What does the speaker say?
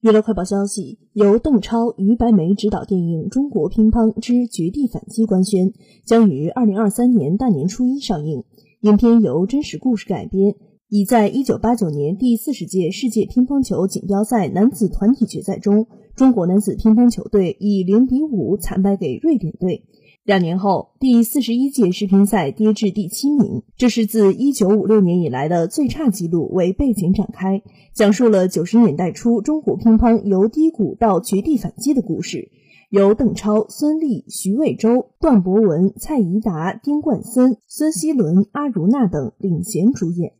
娱乐快报消息：由邓超、于白眉执导电影《中国乒乓之绝地反击》官宣，将于二零二三年大年初一上映。影片由真实故事改编，已在一九八九年第四十届世界乒乓球锦标赛男子团体决赛中，中国男子乒乓球队以零比五惨败给瑞典队。两年后，第四十一届世乒赛跌至第七名，这是自一九五六年以来的最差纪录为背景展开，讲述了九十年代初中国乒乓由低谷到绝地反击的故事。由邓超、孙俪、徐伟洲、段博文、蔡宜达、丁冠森、孙希伦、阿如娜等领衔主演。